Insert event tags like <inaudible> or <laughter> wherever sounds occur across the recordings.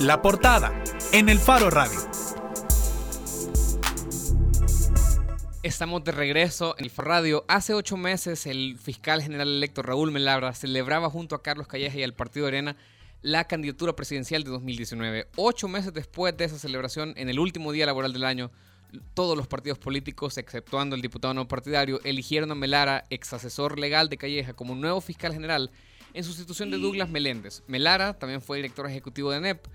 La portada en el Faro Radio. Estamos de regreso en el Faro Radio. Hace ocho meses el fiscal general electo Raúl Melabra celebraba junto a Carlos Calleja y al Partido Arena la candidatura presidencial de 2019. Ocho meses después de esa celebración, en el último día laboral del año, todos los partidos políticos, exceptuando el diputado no partidario, eligieron a Melara, ex asesor legal de Calleja, como nuevo fiscal general en sustitución de Douglas Meléndez. Melara también fue director ejecutivo de NEP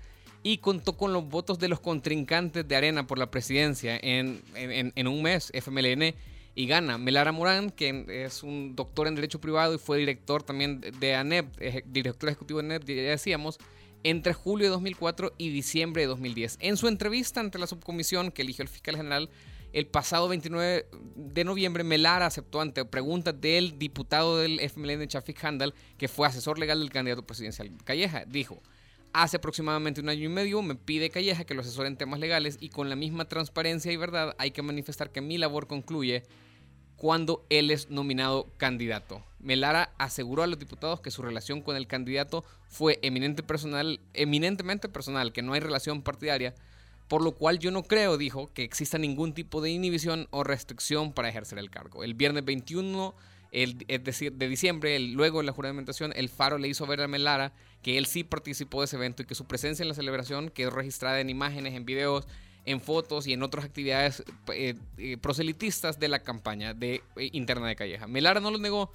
y contó con los votos de los contrincantes de Arena por la presidencia en, en, un mes, FMLN, y gana. Melara Morán, que es un doctor en Derecho Privado y fue director también de ANEP, director ejecutivo de ANEP, ya decíamos, entre julio de 2004 y diciembre de 2010. En su entrevista ante la subcomisión que eligió el fiscal general, el pasado 29 de noviembre, Melara aceptó ante preguntas del diputado del FMLN, Chafik Handal, que fue asesor legal del candidato presidencial Calleja. Dijo, hace aproximadamente un año y medio me pide Calleja que lo asesore en temas legales y con la misma transparencia y verdad hay que manifestar que mi labor concluye cuando él es nominado candidato. Melara aseguró a los diputados que su relación con el candidato fue personal, eminentemente personal, que no hay relación partidaria, por lo cual yo no creo, dijo, que exista ningún tipo de inhibición o restricción para ejercer el cargo. El viernes 21 el, es decir, de diciembre, luego de la juramentación, el Faro le hizo ver a Melara que él sí participó de ese evento y que su presencia en la celebración quedó registrada en imágenes, en videos, en fotos y en otras actividades eh, eh, proselitistas de la campaña de, eh, interna de Calleja. Melara no lo negó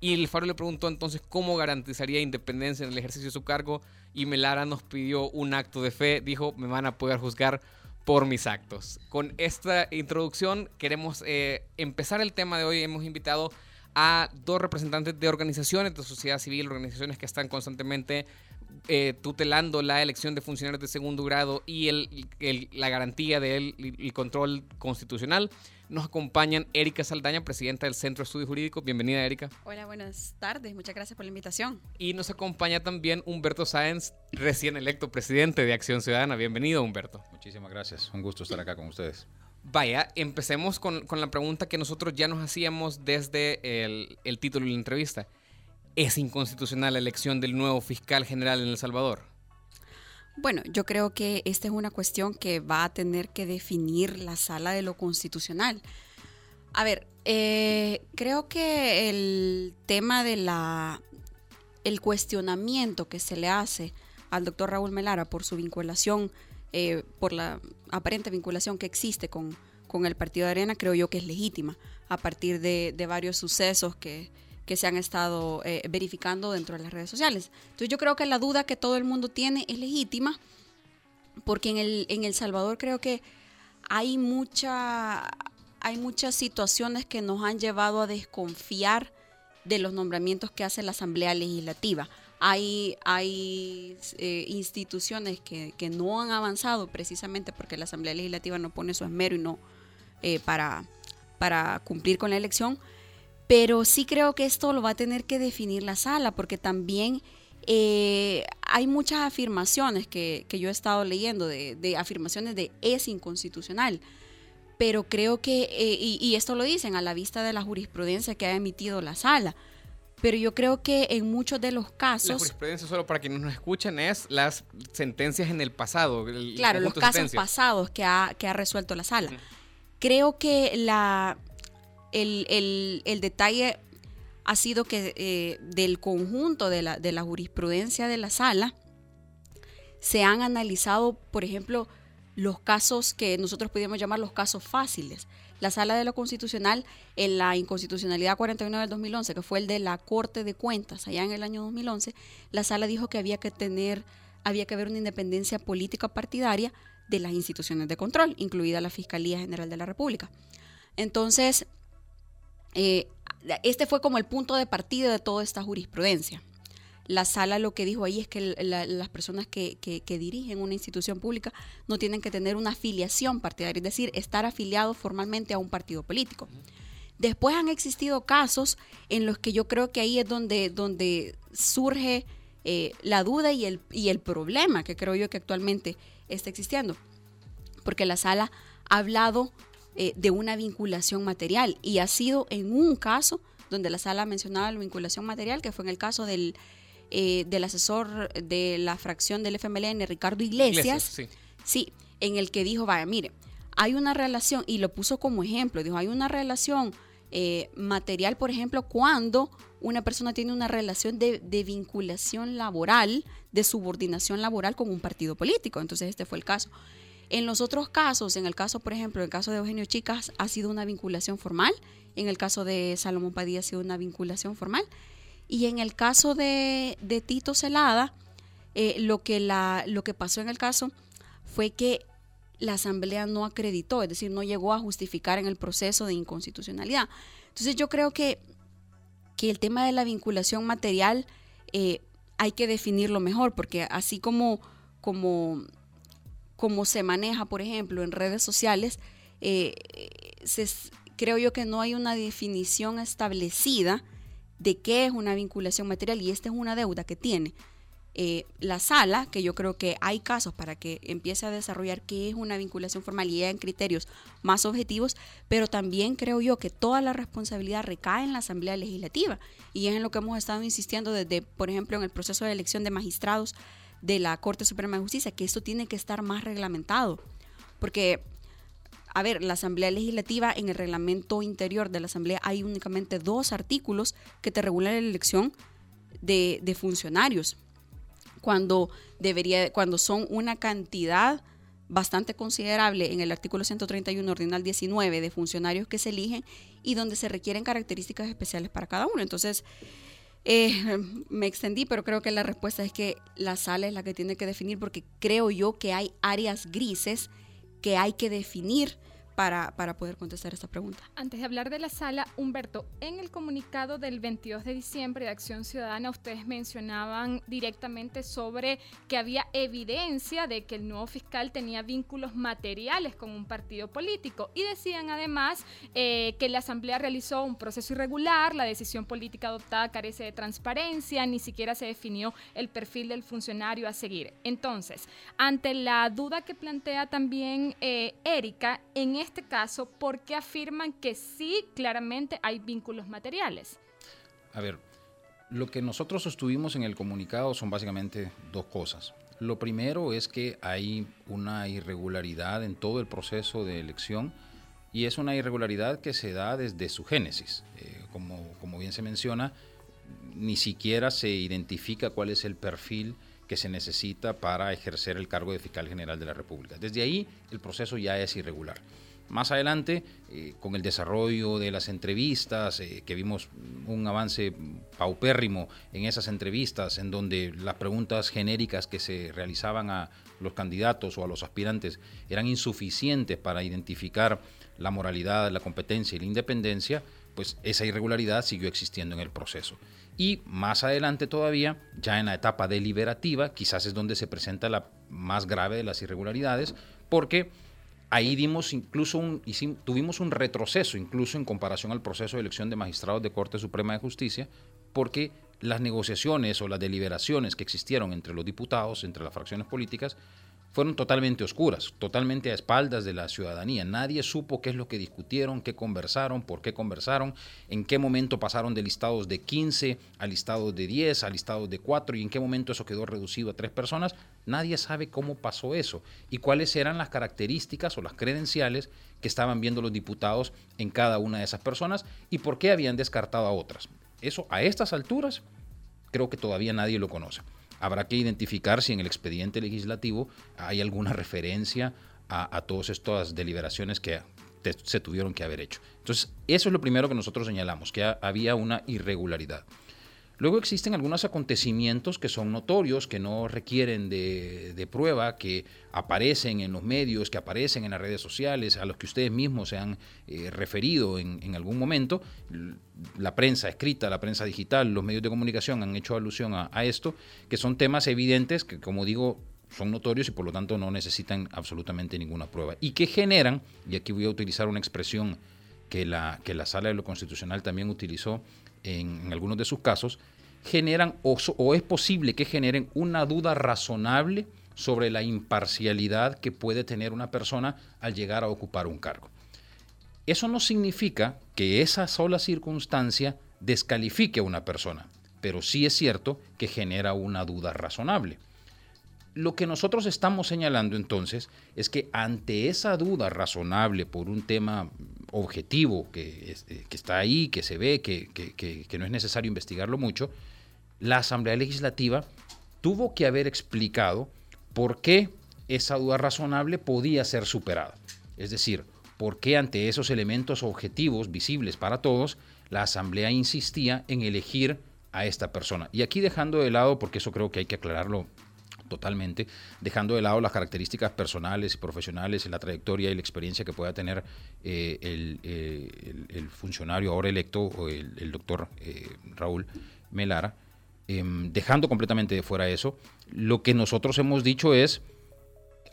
y el Faro le preguntó entonces cómo garantizaría independencia en el ejercicio de su cargo y Melara nos pidió un acto de fe, dijo, me van a poder juzgar por mis actos. Con esta introducción queremos eh, empezar el tema de hoy. Hemos invitado a dos representantes de organizaciones de sociedad civil, organizaciones que están constantemente eh, tutelando la elección de funcionarios de segundo grado y el, la garantía del el control constitucional. Nos acompañan Erika Saldaña, presidenta del Centro de Estudios Jurídicos. Bienvenida, Erika. Hola, buenas tardes. Muchas gracias por la invitación. Y nos acompaña también Humberto Sáenz, recién electo presidente de Acción Ciudadana. Bienvenido, Humberto. Muchísimas gracias. Un gusto estar acá con ustedes. Vaya, empecemos con, con la pregunta que nosotros ya nos hacíamos desde el, el título de la entrevista. ¿Es inconstitucional la elección del nuevo fiscal general en El Salvador? Bueno, yo creo que esta es una cuestión que va a tener que definir la sala de lo constitucional. A ver, eh, creo que el tema de la el cuestionamiento que se le hace al doctor Raúl Melara por su vinculación, eh, por la aparente vinculación que existe con, con, el Partido de Arena, creo yo que es legítima, a partir de, de varios sucesos que, que se han estado eh, verificando dentro de las redes sociales. Entonces yo creo que la duda que todo el mundo tiene es legítima, porque en El, en el Salvador creo que hay, mucha, hay muchas situaciones que nos han llevado a desconfiar de los nombramientos que hace la Asamblea Legislativa. Hay, hay eh, instituciones que, que, no han avanzado precisamente porque la Asamblea Legislativa no pone su esmero y no eh, para, para cumplir con la elección pero sí creo que esto lo va a tener que definir la sala, porque también eh, hay muchas afirmaciones que, yo he estado leyendo, de, afirmaciones de es inconstitucional. Pero creo que, eh, y, esto lo dicen a la vista de la jurisprudencia que ha emitido la sala, pero yo creo que en muchos de los casos... La jurisprudencia, solo para quienes nos escuchan, es las sentencias en el pasado. claro, los casos pasados que ha, que ha resuelto la sala. Creo que la, el, detalle ha sido que eh, del conjunto de la, de la jurisprudencia de la sala se han analizado, por ejemplo, los casos que nosotros podríamos llamar los casos fáciles. La sala de lo constitucional, en la inconstitucionalidad 49 del 2011, que fue el de la Corte de Cuentas, allá en el año 2011, la sala dijo que había que tener, había que haber una independencia política partidaria de las instituciones de control, incluida la Fiscalía General de la República. Entonces, eh, este fue como el punto de partida de toda esta jurisprudencia. La sala lo que dijo ahí es que las personas que, dirigen una institución pública no tienen que tener una afiliación partidaria, es decir, estar afiliados formalmente a un partido político. Después han existido casos en los que yo creo que ahí es donde, donde surge eh, la duda y el, y el problema que creo yo que actualmente está existiendo. Porque la sala ha hablado eh, de una vinculación material y ha sido en un caso donde la sala mencionaba la vinculación material, que fue en el caso del eh, del asesor de la fracción del FMLN, Ricardo Iglesias, sí. sí, en el que dijo, vaya, mire, hay una relación, y lo puso como ejemplo, dijo, hay una relación eh, material, por ejemplo, cuando una persona tiene una relación de, de, vinculación laboral, de subordinación laboral con un partido político. Entonces este fue el caso. En los otros casos, en el caso, por ejemplo, en el caso de Eugenio Chicas, ha sido una vinculación formal. En el caso de Salomón Padilla ha sido una vinculación formal. Y en el caso de, Tito Celada, eh, lo, que la, lo que pasó en el caso fue que la Asamblea no acreditó, es decir, no llegó a justificar en el proceso de inconstitucionalidad. Entonces yo creo que, que el tema de la vinculación material eh, hay que definirlo mejor, porque así como, como, como se maneja, por ejemplo, en redes sociales, eh, se, creo yo que no hay una definición establecida de qué es una vinculación material y esta es una deuda que tiene eh, la sala, que yo creo que hay casos para que empiece a desarrollar qué es una vinculación formal y en criterios más objetivos, pero también creo yo que toda la responsabilidad recae en la Asamblea Legislativa. Y es en lo que hemos estado insistiendo desde, por ejemplo, en el proceso de elección de magistrados de la Corte Suprema de Justicia, que esto tiene que estar más reglamentado, porque a ver, la Asamblea Legislativa, en el reglamento interior de la Asamblea hay únicamente dos artículos que te regulan la elección de, funcionarios cuando debería, cuando son una cantidad bastante considerable en el artículo 131 ordinal 19 de funcionarios que se eligen y donde se requieren características especiales para cada uno. Entonces, eh, me extendí, pero creo que la respuesta es que la sala es la que tiene que definir porque creo yo que hay áreas grises que hay que definir para, poder contestar esta pregunta. Antes de hablar de la sala, Humberto, en el comunicado del 22 de diciembre de Acción Ciudadana, ustedes mencionaban directamente sobre que había evidencia de que el nuevo fiscal tenía vínculos materiales con un partido político y decían además eh, que la Asamblea realizó un proceso irregular, la decisión política adoptada carece de transparencia, ni siquiera se definió el perfil del funcionario a seguir. Entonces, ante la duda que plantea también eh, Erika, en este este caso, ¿por qué afirman que sí, claramente hay vínculos materiales? A ver, lo que nosotros sostuvimos en el comunicado son básicamente dos cosas. Lo primero es que hay una irregularidad en todo el proceso de elección y es una irregularidad que se da desde su génesis. Eh, como, como bien se menciona, ni siquiera se identifica cuál es el perfil que se necesita para ejercer el cargo de fiscal general de la República. Desde ahí el proceso ya es irregular. Más adelante, eh, con el desarrollo de las entrevistas, eh, que vimos un avance paupérrimo en esas entrevistas, en donde las preguntas genéricas que se realizaban a los candidatos o a los aspirantes eran insuficientes para identificar la moralidad, la competencia y la independencia, pues esa irregularidad siguió existiendo en el proceso. Y más adelante todavía, ya en la etapa deliberativa, quizás es donde se presenta la más grave de las irregularidades, porque ahí dimos incluso tuvimos un retroceso incluso en comparación al proceso de elección de magistrados de Corte Suprema de Justicia, porque las negociaciones o las deliberaciones que existieron entre los diputados, entre las fracciones políticas, fueron totalmente oscuras, totalmente a espaldas de la ciudadanía. Nadie supo qué es lo que discutieron, qué conversaron, por qué conversaron, en qué momento pasaron de listados de 15 a listados de 10, a listados de 4 y en qué momento eso quedó reducido a tres personas. Nadie sabe cómo pasó eso y cuáles eran las características o las credenciales que estaban viendo los diputados en cada una de esas personas y por qué habían descartado a otras. Eso a estas alturas creo que todavía nadie lo conoce habrá que identificar si en el expediente legislativo hay alguna referencia a, todas estas deliberaciones que se tuvieron que haber hecho. Entonces, eso es lo primero que nosotros señalamos, que había una irregularidad. Luego existen algunos acontecimientos que son notorios, que no requieren de, prueba, que aparecen en los medios, que aparecen en las redes sociales, a los que ustedes mismos se han eh, referido en, algún momento. La prensa escrita, la prensa digital, los medios de comunicación han hecho alusión a, esto, que son temas evidentes que, como digo, son notorios y por lo tanto no necesitan absolutamente ninguna prueba. Y que generan, y aquí voy a utilizar una expresión que la, que la Sala de lo Constitucional también utilizó en, algunos de sus casos, generan o, es posible que generen una duda razonable sobre la imparcialidad que puede tener una persona al llegar a ocupar un cargo. Eso no significa que esa sola circunstancia descalifique a una persona. pero sí es cierto que genera una duda razonable. Lo que nosotros estamos señalando entonces es que ante esa duda razonable por un tema objetivo que, eh, está ahí, que se ve, que, que no es necesario investigarlo mucho, la Asamblea Legislativa tuvo que haber explicado por qué esa duda razonable podía ser superada. Es decir, por qué ante esos elementos objetivos visibles para todos, la Asamblea insistía en elegir a esta persona. Y aquí dejando de lado, porque eso creo que hay que aclararlo totalmente, dejando de lado las características personales y profesionales, la trayectoria y la experiencia que pueda tener eh, eh, el, funcionario ahora electo, o el, doctor eh, Raúl Melara, em, dejando completamente de fuera eso, lo que nosotros hemos dicho es,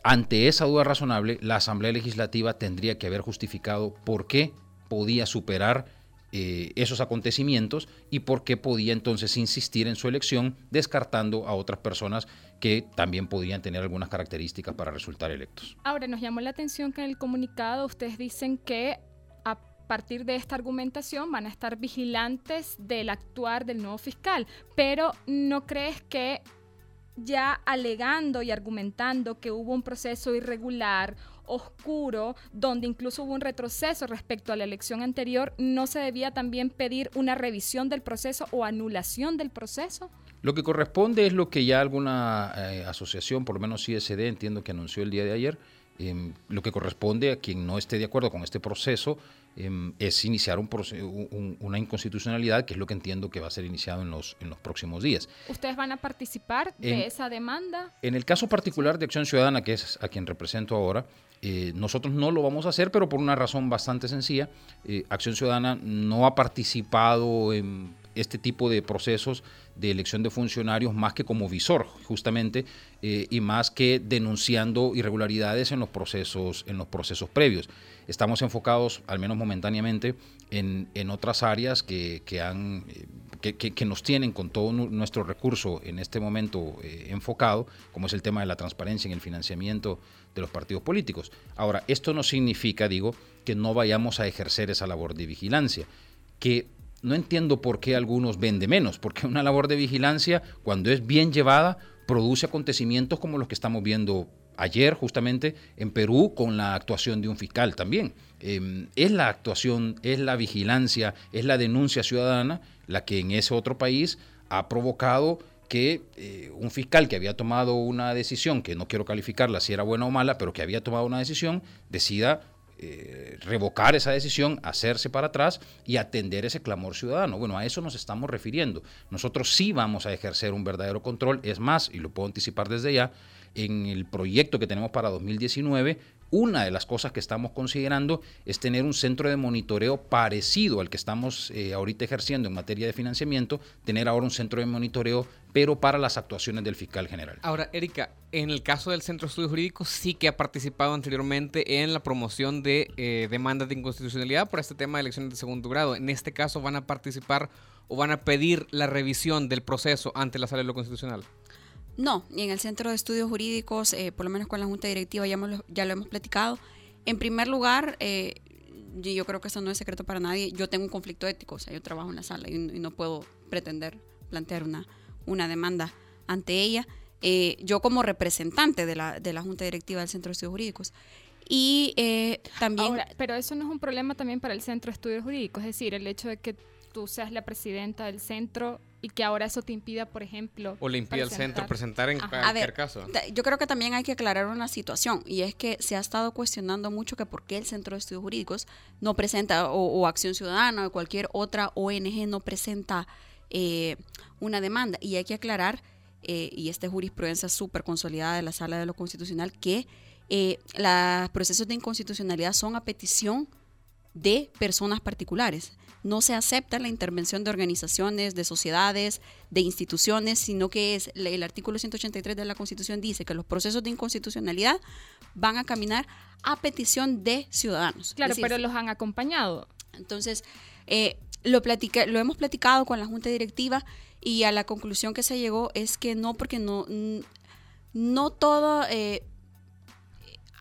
ante esa duda razonable, la Asamblea Legislativa tendría que haber justificado por qué podía superar eh, esos acontecimientos y por qué podía entonces insistir en su elección, descartando a otras personas que también podían tener algunas características para resultar electos. Ahora, nos llamó la atención que en el comunicado ustedes dicen que a partir de esta argumentación van a estar vigilantes del actuar del nuevo fiscal, pero ¿no crees que ya alegando y argumentando que hubo un proceso irregular oscuro, donde incluso hubo un retroceso respecto a la elección anterior, ¿no se debía también pedir una revisión del proceso o anulación del proceso? Lo que corresponde es lo que ya alguna eh, asociación, por lo menos CSD, entiendo que anunció el día de ayer, em, lo que corresponde a quien no esté de acuerdo con este proceso em, es iniciar un una inconstitucionalidad, que es lo que entiendo que va a ser iniciado en los, en los próximos días. ¿Ustedes van a participar de esa demanda? En el caso particular de Acción Ciudadana, que es a quien represento ahora, eh, nosotros no lo vamos a hacer, pero por una razón bastante sencilla. Eh, Acción Ciudadana no ha participado en este tipo de procesos de elección de funcionarios más que como visor, justamente, eh, y más que denunciando irregularidades en los procesos, en los procesos previos. Estamos enfocados, al menos momentáneamente, en, otras áreas que, han, que, nos tienen con todo nuestro recurso en este momento enfocado, como es el tema de la transparencia en el financiamiento de los partidos políticos. Ahora, esto no significa, digo, que no vayamos a ejercer esa labor de vigilancia, que no entiendo por qué algunos ven de menos, porque una labor de vigilancia, cuando es bien llevada, produce acontecimientos como los que estamos viendo ayer justamente en Perú con la actuación de un fiscal también. Em, es la actuación, es la vigilancia, es la denuncia ciudadana la que en ese otro país ha provocado que eh, un fiscal que había tomado una decisión, que no quiero calificarla si era buena o mala, pero que había tomado una decisión, decida eh, revocar esa decisión, hacerse para atrás y atender ese clamor ciudadano. Bueno, a eso nos estamos refiriendo. Nosotros sí vamos a ejercer un verdadero control. Es más, y lo puedo anticipar desde ya, en el proyecto que tenemos para 2019 una de las cosas que estamos considerando es tener un centro de monitoreo parecido al que estamos eh, ahorita ejerciendo en materia de financiamiento, tener ahora un centro de monitoreo, pero para las actuaciones del fiscal general. Ahora, Erika, en el caso del Centro de Estudios Jurídicos, sí que ha participado anteriormente en la promoción de eh, demandas de inconstitucionalidad por este tema de elecciones de segundo grado. En este caso, ¿van a participar o van a pedir la revisión del proceso ante la sala de lo constitucional? No, y en el Centro de Estudios Jurídicos, eh, por lo menos con la Junta Directiva, ya, ya lo hemos platicado. En primer lugar, eh, yo creo que eso no es secreto para nadie, yo tengo un conflicto ético, o sea, yo trabajo en la sala y, no puedo pretender plantear una, una demanda ante ella. Eh, yo como representante de la, de la Junta Directiva del Centro de Estudios Jurídicos. Y también... pero eso no es un problema también para el Centro de Estudios Jurídicos, es decir, el hecho de que tú seas la presidenta del centro y que ahora eso te impida, por ejemplo... O le impida al centro presentar en cualquier caso. Yo creo que también hay que aclarar una situación y es que se ha estado cuestionando mucho que por qué el Centro de Estudios Jurídicos no presenta, o, Acción Ciudadana o cualquier otra ONG no presenta eh, una demanda. Y hay que aclarar, eh, y esta jurisprudencia súper consolidada de la Sala de lo Constitucional, que eh, los procesos de inconstitucionalidad son a petición de personas particulares no se acepta la intervención de organizaciones, de sociedades, de instituciones, sino que es el artículo 183 de la Constitución dice que los procesos de inconstitucionalidad van a caminar a petición de ciudadanos. Claro, pero los han acompañado. Entonces, eh, lo, lo hemos platicado con la Junta Directiva y a la conclusión que se llegó es que no, porque no, no todo... Eh,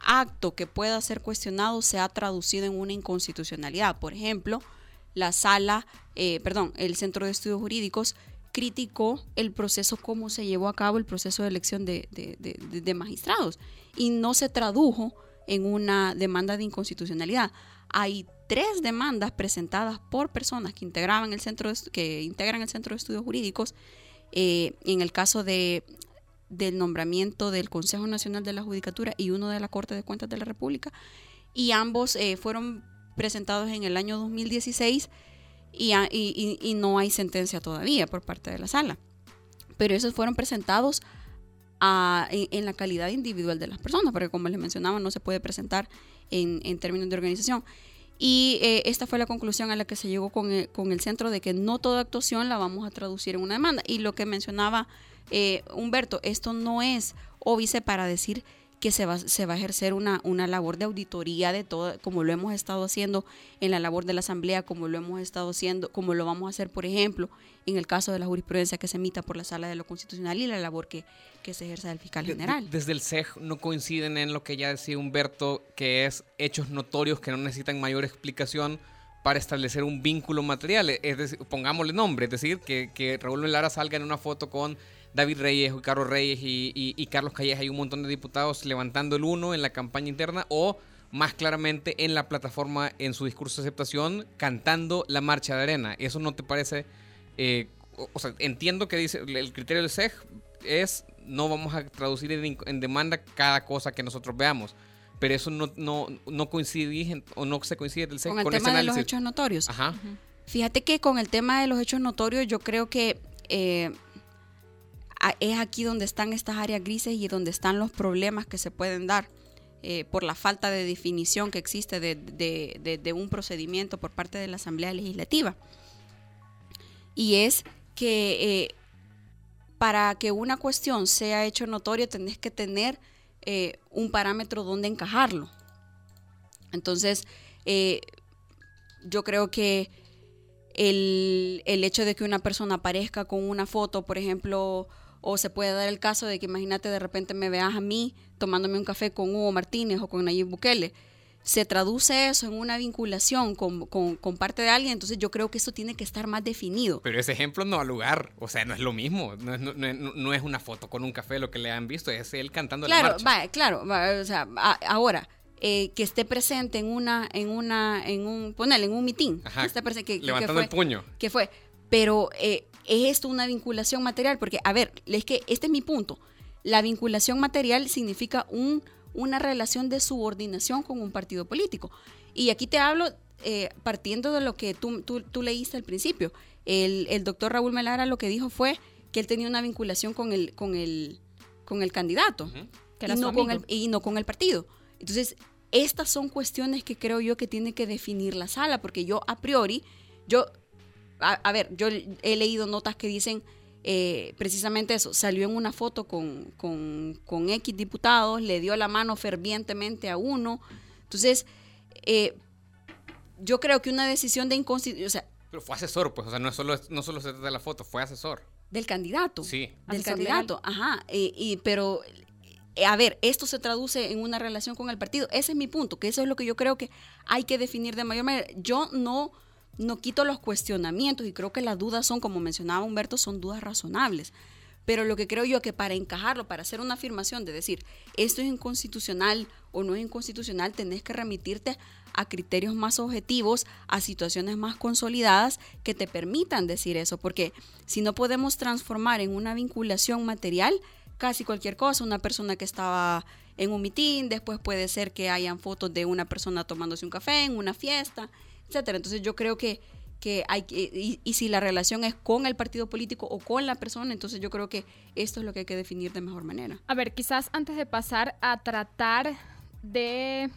acto que pueda ser cuestionado se ha traducido en una inconstitucionalidad. Por ejemplo, la sala, eh, perdón, el Centro de Estudios Jurídicos criticó el proceso, cómo se llevó a cabo el proceso de elección de, de, magistrados y no se tradujo en una demanda de inconstitucionalidad. Hay tres demandas presentadas por personas que integraban el centro que integran el centro de estudios jurídicos eh, en el caso de del nombramiento del Consejo Nacional de la Judicatura y uno de la Corte de Cuentas de la República y ambos eh, fueron presentados en el año 2016 y, y, no hay sentencia todavía por parte de la sala. Pero esos fueron presentados en, la calidad individual de las personas, porque como les mencionaba, no se puede presentar en, términos de organización. Y eh, esta fue la conclusión a la que se llegó con el, con el, centro de que no toda actuación la vamos a traducir en una demanda. Y lo que mencionaba eh, Humberto, esto no es óbice para decir que se va, se va a ejercer una, una labor de auditoría de todo, como lo hemos estado haciendo en la labor de la Asamblea, como lo hemos estado haciendo, como lo vamos a hacer, por ejemplo, en el caso de la jurisprudencia que se emita por la Sala de lo Constitucional y la labor que, que se ejerce del fiscal general. Desde el CEG no coinciden en lo que ya decía Humberto, que es hechos notorios que no necesitan mayor explicación para establecer un vínculo material. Es decir, pongámosle nombre, es decir, que, que Raúl Melara salga en una foto con David Reyes, Carlos Reyes y, Carlos Calleja hay un montón de diputados levantando el uno en la campaña interna o más claramente en la plataforma en su discurso de aceptación cantando la marcha de arena. ¿Eso no te parece? Eh, o, sea, entiendo que dice el criterio del SEG es no vamos a traducir en, demanda cada cosa que nosotros veamos. Pero eso no, no, no coincide o no se coincide del SEG con el tema de los hechos notorios. Ajá. Fíjate que con el tema de los hechos notorios yo creo que eh, es aquí donde están estas áreas grises y donde están los problemas que se pueden dar eh, por la falta de definición que existe de, un procedimiento por parte de la Asamblea Legislativa. Y es que eh, para que una cuestión sea hecho notorio tenés que tener eh, un parámetro donde encajarlo. Entonces, yo creo que el, el, hecho de que una persona aparezca con una foto, por ejemplo, o se puede dar el caso de que imagínate de repente me veas a mí tomándome un café con Hugo Martínez o con Nayib Bukele. Se traduce eso en una vinculación con, parte de alguien, entonces yo creo que eso tiene que estar más definido. Pero ese ejemplo no ha lugar, o sea, no es lo mismo, no es, no, es una foto con un café lo que le han visto, es él cantando claro, la marcha. claro, o sea, ahora, eh, que esté presente en una, en una, en un, ponele, en un mitin, que levantando el puño. Que fue, pero eh, ¿Es esto una vinculación material? Porque, a ver, es que este es mi punto. La vinculación material significa un, una relación de subordinación con un partido político. Y aquí te hablo eh, partiendo de lo que tú, tú, leíste al principio. El, el, doctor Raúl Melara lo que dijo fue que él tenía una vinculación con el, con el, con el candidato y, no con el, y no con el partido. Entonces, estas son cuestiones que creo yo que tiene que definir la sala, porque yo a priori, yo a, ver, yo he leído notas que dicen eh, precisamente eso, salió en una foto con, con, X diputados, le dio la mano fervientemente a uno. Entonces, eh, yo creo que una decisión de inconstitucionalidad... pero fue asesor, pues, o sea, no solo, no solo se trata de la foto, fue asesor. Del candidato. Sí. Del candidato, ajá. y, pero, a ver, esto se traduce en una relación con el partido. Ese es mi punto, que eso es lo que yo creo que hay que definir de mayor manera. Yo no no quito los cuestionamientos y creo que las dudas son, como mencionaba Humberto, son dudas razonables. Pero lo que creo yo que para encajarlo, para hacer una afirmación de decir esto es inconstitucional o no es inconstitucional, tenés que remitirte a criterios más objetivos, a situaciones más consolidadas que te permitan decir eso. Porque si no podemos transformar en una vinculación material casi cualquier cosa, una persona que estaba en un mitin, después puede ser que hayan fotos de una persona tomándose un café en una fiesta, etcétera. Entonces yo creo que, que hay y, y, si la relación es con el partido político o con la persona, entonces yo creo que esto es lo que hay que definir de mejor manera. A ver, quizás antes de pasar a tratar de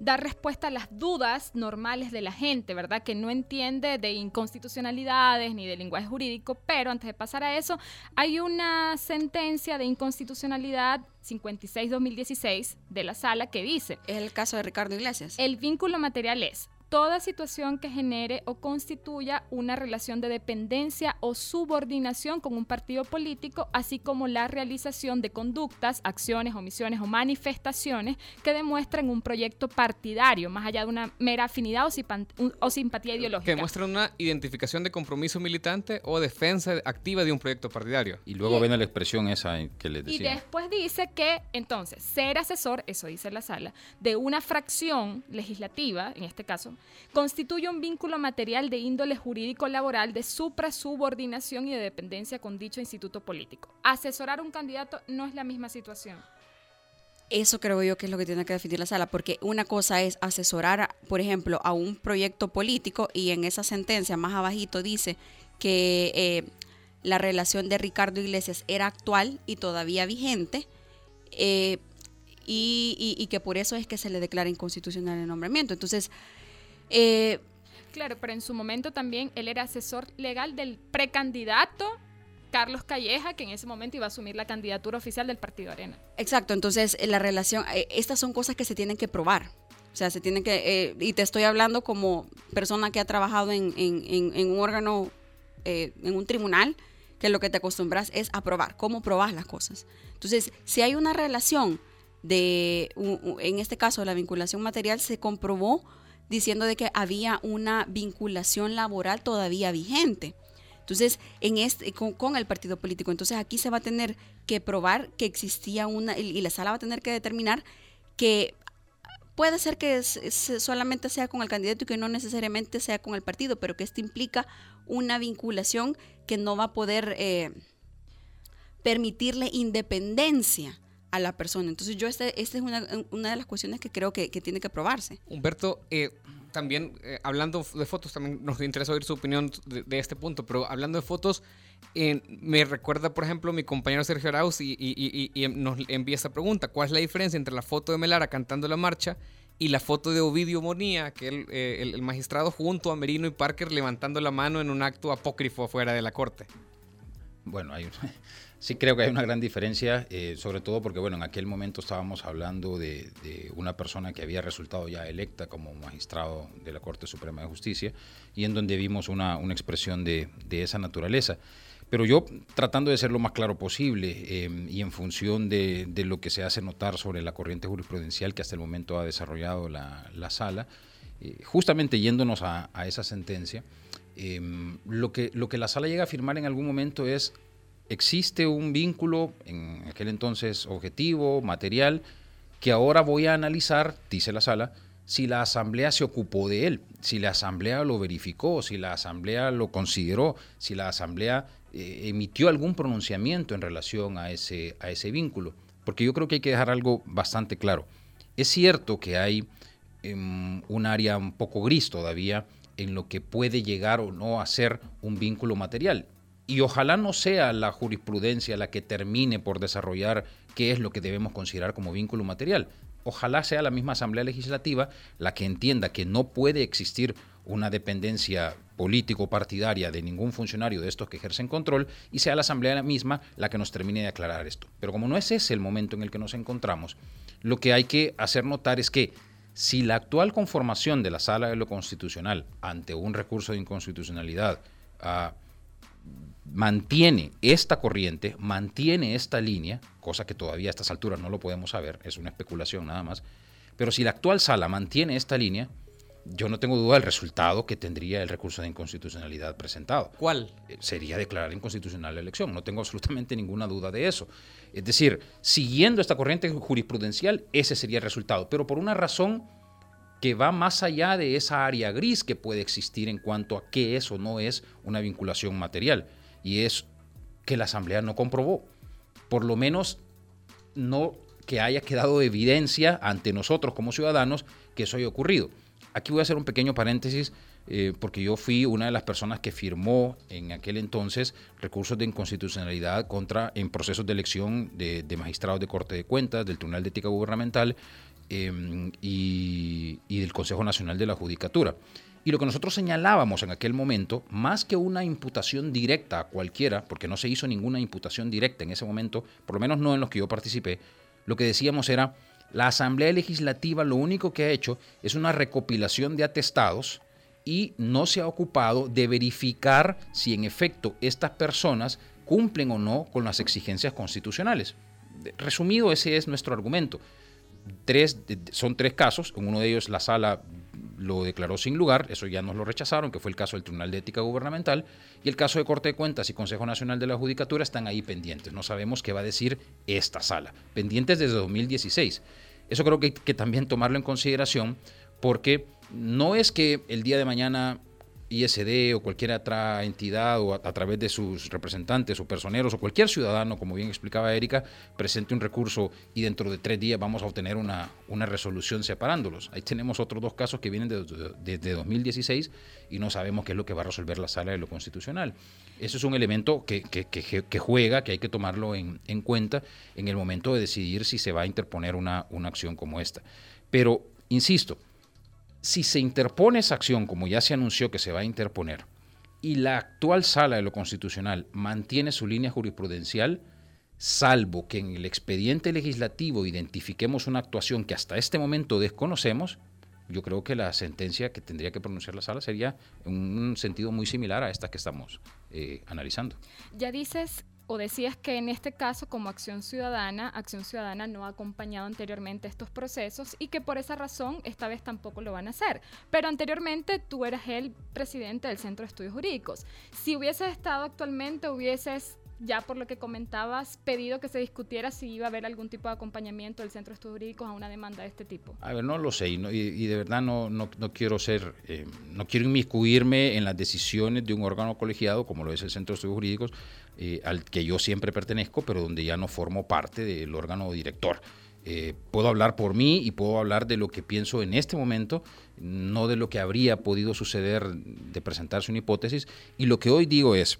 dar respuesta a las dudas normales de la gente, ¿verdad? Que no entiende de inconstitucionalidades ni de lenguaje jurídico, pero antes de pasar a eso, hay una sentencia de inconstitucionalidad 56-2016 de la sala que dice... Es el caso de Ricardo Iglesias. El vínculo material es toda situación que genere o constituya una relación de dependencia o subordinación con un partido político, así como la realización de conductas, acciones, omisiones o manifestaciones que demuestren un proyecto partidario, más allá de una mera afinidad o, simpatía ideológica. Que demuestren una identificación de compromiso militante o defensa activa de un proyecto partidario. Y luego viene la expresión esa que les decía. Y después dice que, entonces, ser asesor, eso dice la sala, de una fracción legislativa, en este caso, constituye un vínculo material de índole jurídico laboral de supra-subordinación y de dependencia con dicho instituto político. Asesorar un candidato no es la misma situación. Eso creo yo que es lo que tiene que definir la sala, porque una cosa es asesorar, por ejemplo, a un proyecto político y en esa sentencia más abajito dice que eh, la relación de Ricardo Iglesias era actual y todavía vigente. Eh, y, que por eso es que se le declara inconstitucional el nombramiento. Entonces, eh, claro, pero en su momento también él era asesor legal del precandidato Carlos Calleja, que en ese momento iba a asumir la candidatura oficial del Partido Arena. Exacto, entonces la relación, eh, estas son cosas que se tienen que probar. O sea, se tienen que, eh, y te estoy hablando como persona que ha trabajado en, un órgano, en un tribunal, que lo que te acostumbras es a probar, cómo probas las cosas. Entonces, si hay una relación de, en este caso, la vinculación material se comprobó diciendo de que había una vinculación laboral todavía vigente. Entonces, en este, con, el partido político. Entonces, aquí se va a tener que probar que existía una, y la sala va a tener que determinar que puede ser que solamente sea con el candidato y que no necesariamente sea con el partido, pero que esto implica una vinculación que no va a poder eh, permitirle independencia a la persona. Entonces yo, esta este es una, de las cuestiones que creo que, tiene que probarse. Humberto, eh, también eh, hablando de fotos, también nos interesa oír su opinión de, este punto, pero hablando de fotos, eh, me recuerda, por ejemplo, mi compañero Sergio Arauz y, nos envía esta pregunta, ¿cuál es la diferencia entre la foto de Melara cantando la marcha y la foto de Ovidio Monía, que el, el, el magistrado junto a Merino y Parker levantando la mano en un acto apócrifo afuera de la corte? Bueno, hay, Sí creo que hay una gran diferencia, eh, sobre todo porque, bueno, en aquel momento estábamos hablando de, una persona que había resultado ya electa como magistrado de la Corte Suprema de Justicia y en donde vimos una, expresión de, esa naturaleza. Pero yo, tratando de ser lo más claro posible eh, y en función de, lo que se hace notar sobre la corriente jurisprudencial que hasta el momento ha desarrollado la, sala, eh, justamente yéndonos a, esa sentencia, lo, que, lo que la sala llega a afirmar en algún momento es existe un vínculo, en aquel entonces objetivo, material, que ahora voy a analizar, dice la sala, si la asamblea se ocupó de él, si la asamblea lo verificó, si la asamblea lo consideró, si la asamblea eh, emitió algún pronunciamiento en relación a ese, vínculo. Porque yo creo que hay que dejar algo bastante claro. Es cierto que hay em, un área un poco gris todavía en lo que puede llegar o no a ser un vínculo material y ojalá no sea la jurisprudencia la que termine por desarrollar qué es lo que debemos considerar como vínculo material. Ojalá sea la misma Asamblea Legislativa la que entienda que no puede existir una dependencia político-partidaria de ningún funcionario de estos que ejercen control y sea la Asamblea misma la que nos termine de aclarar esto. Pero como no es ese el momento en el que nos encontramos, lo que hay que hacer notar es que si la actual conformación de la Sala de lo Constitucional ante un recurso de inconstitucionalidad a mantiene esta corriente, mantiene esta línea, cosa que todavía a estas alturas no lo podemos saber, es una especulación nada más, pero si la actual sala mantiene esta línea, yo no tengo duda del resultado que tendría el recurso de inconstitucionalidad presentado. ¿Cuál? Eh, sería declarar inconstitucional la elección, no tengo absolutamente ninguna duda de eso. Es decir, siguiendo esta corriente jurisprudencial, ese sería el resultado, pero por una razón que va más allá de esa área gris que puede existir en cuanto a qué es o no es una vinculación material y es que la Asamblea no comprobó, por lo menos no que haya quedado evidencia ante nosotros como ciudadanos que eso haya ocurrido. Aquí voy a hacer un pequeño paréntesis eh, porque yo fui una de las personas que firmó en aquel entonces recursos de inconstitucionalidad contra en procesos de elección de, magistrados de Corte de Cuentas, del Tribunal de Ética Gubernamental em, y del Consejo Nacional de la Judicatura. Y lo que nosotros señalábamos en aquel momento, más que una imputación directa a cualquiera, porque no se hizo ninguna imputación directa en ese momento, por lo menos no en los que yo participé, lo que decíamos era, La Asamblea Legislativa lo único que ha hecho es una recopilación de atestados y no se ha ocupado de verificar si en efecto estas personas cumplen o no con las exigencias constitucionales. Resumido, ese es nuestro argumento. Tres, son tres casos, en uno de ellos la sala lo declaró sin lugar, eso ya nos lo rechazaron, que fue el caso del Tribunal de Ética Gubernamental, y el caso de Corte de Cuentas y Consejo Nacional de la Judicatura están ahí pendientes. No sabemos qué va a decir esta sala, pendientes desde 2016. Eso creo que hay que también tomarlo en consideración, porque no es que el día de mañana ISD o cualquier otra entidad o a, través de sus representantes o personeros o cualquier ciudadano, como bien explicaba Erika, presente un recurso y dentro de tres días vamos a obtener una, una resolución separándolos. Ahí tenemos otros dos casos que vienen desde 2016 y no sabemos qué es lo que va a resolver la sala de lo constitucional. Eso es un elemento que, que, que, juega, que hay que tomarlo en, en, cuenta en el momento de decidir si se va a interponer una, una acción como esta. Pero, insisto, si se interpone esa acción, como ya se anunció que se va a interponer, y la actual sala de lo constitucional mantiene su línea jurisprudencial, salvo que en el expediente legislativo identifiquemos una actuación que hasta este momento desconocemos, yo creo que la sentencia que tendría que pronunciar la sala sería en un sentido muy similar a esta que estamos eh, analizando. Ya dices o decías que en este caso, como Acción Ciudadana, Acción Ciudadana no ha acompañado anteriormente estos procesos y que por esa razón esta vez tampoco lo van a hacer. Pero anteriormente tú eras el presidente del Centro de Estudios Jurídicos. Si hubieses estado actualmente, hubieses ya por lo que comentabas, pedido que se discutiera si iba a haber algún tipo de acompañamiento del Centro de Estudios Jurídicos a una demanda de este tipo. A ver, no lo sé y, de verdad no, no, quiero ser, eh, no quiero inmiscuirme en las decisiones de un órgano colegiado como lo es el Centro de Estudios Jurídicos, eh, al que yo siempre pertenezco, pero donde ya no formo parte del órgano director. Eh, puedo hablar por mí y puedo hablar de lo que pienso en este momento, no de lo que habría podido suceder de presentarse una hipótesis. Y lo que hoy digo es,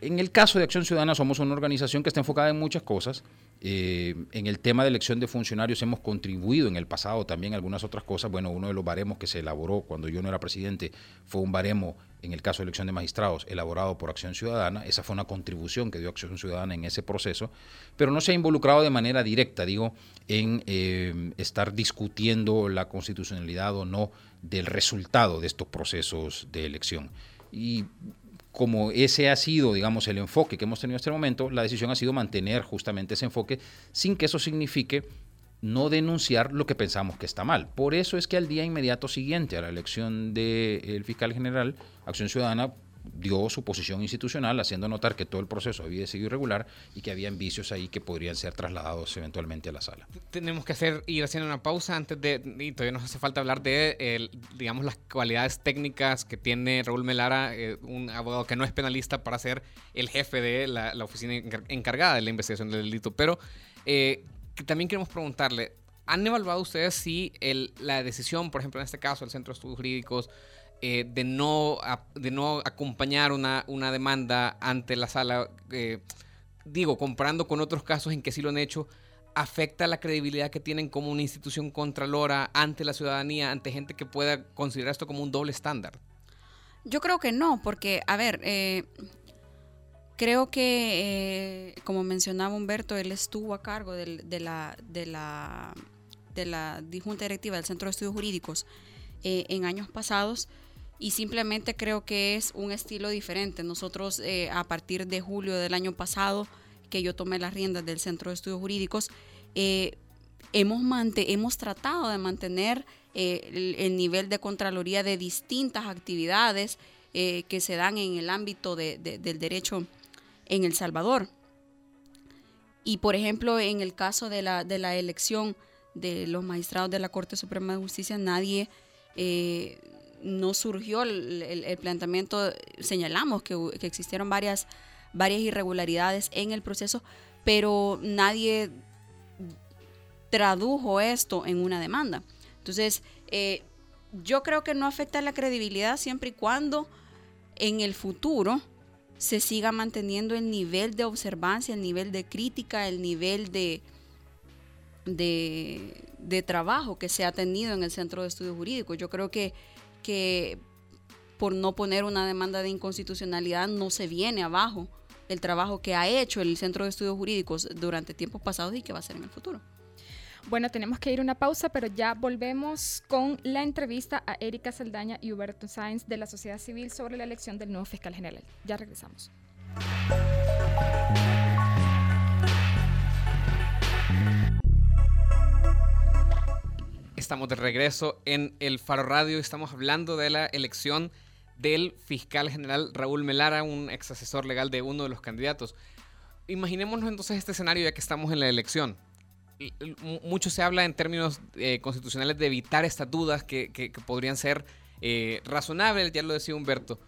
en el caso de Acción Ciudadana somos una organización que está enfocada en muchas cosas. Eh, en el tema de elección de funcionarios hemos contribuido en el pasado también algunas otras cosas. Bueno, uno de los baremos que se elaboró cuando yo no era presidente fue un baremo en el caso de elección de magistrados elaborado por Acción Ciudadana. Esa fue una contribución que dio Acción Ciudadana en ese proceso, pero no se ha involucrado de manera directa, digo, en eh, estar discutiendo la constitucionalidad o no del resultado de estos procesos de elección. Y como ese ha sido, digamos, el enfoque que hemos tenido hasta el momento, la decisión ha sido mantener justamente ese enfoque sin que eso signifique no denunciar lo que pensamos que está mal. Por eso es que al día inmediato siguiente a la elección del fiscal general, Acción Ciudadana dio su posición institucional, haciendo notar que todo el proceso había sido irregular y que había vicios ahí que podrían ser trasladados eventualmente a la sala. Tenemos que hacer ir haciendo una pausa antes de, y todavía nos hace falta hablar de, digamos, las cualidades técnicas que tiene Raúl Melara, eh, un abogado que no es penalista para ser el jefe de la, oficina encargada de la investigación del delito. Pero eh, también queremos preguntarle, ¿han evaluado ustedes si el, la decisión, por ejemplo, en este caso, el Centro de Estudios Jurídicos, eh, de, no, de no acompañar una, una demanda ante la sala, eh, digo, comparando con otros casos en que sí lo han hecho, afecta la credibilidad que tienen como una institución contralora ante la ciudadanía, ante gente que pueda considerar esto como un doble estándar? Yo creo que no, porque, a ver, eh, creo que, como mencionaba Humberto, él estuvo a cargo de, la, de, la, de la Junta Directiva del Centro de Estudios Jurídicos en años pasados y simplemente creo que es un estilo diferente. Nosotros eh, a partir de julio del año pasado, que yo tomé las riendas del Centro de Estudios Jurídicos, eh, hemos, hemos tratado de mantener eh, el, nivel de Contraloría de distintas actividades que se dan en el ámbito del derecho en El Salvador. Y por ejemplo, en el caso de la, de la elección de los magistrados de la Corte Suprema de Justicia, nadie no surgió el, planteamiento, señalamos que, existieron varias, varias irregularidades en el proceso, pero nadie tradujo esto en una demanda. Entonces, eh, yo creo que no afecta la credibilidad siempre y cuando en el futuro se siga manteniendo el nivel de observancia, el nivel de crítica, el nivel de, de, de trabajo que se ha tenido en el Centro de Estudios Jurídicos. Yo creo que que por no poner una demanda de inconstitucionalidad no se viene abajo el trabajo que ha hecho el Centro de Estudios Jurídicos durante tiempos pasados y que va a hacer en el futuro. Bueno, tenemos que ir una pausa, pero ya volvemos con la entrevista a Erika Saldaña y Huberto Sáenz de la sociedad civil sobre la elección del nuevo fiscal general. Ya regresamos. Estamos de regreso en el Faro Radio. Estamos hablando de la elección del fiscal general Raúl Melara, un ex asesor legal de uno de los candidatos. Imaginémonos entonces este escenario ya que estamos en la elección. Mucho se habla en términos eh, constitucionales de evitar estas dudas que, podrían ser eh, razonables, ya lo decía Humberto.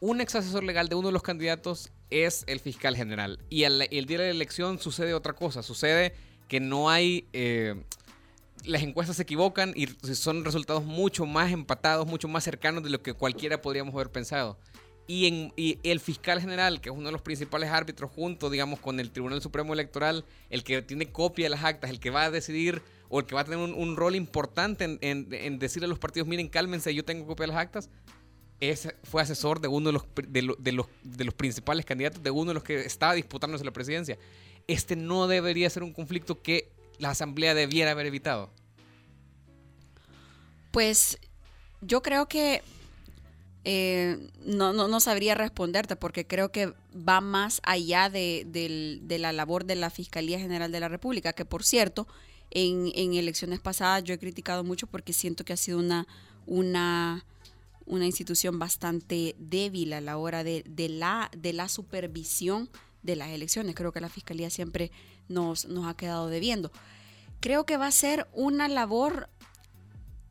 Un ex asesor legal de uno de los candidatos es el fiscal general. Y el, día de la elección sucede otra cosa. Sucede que no hay eh, las encuestas se equivocan y son resultados mucho más empatados, mucho más cercanos de lo que cualquiera podríamos haber pensado. Y, en, el fiscal general, que es uno de los principales árbitros, junto, digamos, con el Tribunal Supremo Electoral, el que tiene copia de las actas, el que va a decidir o el que va a tener un, rol importante en, decirle a los partidos, miren, cálmense, yo tengo copia de las actas, fue asesor de uno de los, de, los, de los principales candidatos, de uno de los que estaba disputándose la presidencia. Este no debería ser un conflicto que la Asamblea debiera haber evitado? Pues yo creo que eh, no, no, sabría responderte porque creo que va más allá de, la labor de la Fiscalía General de la República, que por cierto, en, elecciones pasadas yo he criticado mucho porque siento que ha sido una, una, una institución bastante débil a la hora de, la, de la supervisión de las elecciones. Creo que la Fiscalía siempre nos, nos ha quedado debiendo. Creo que va a ser una labor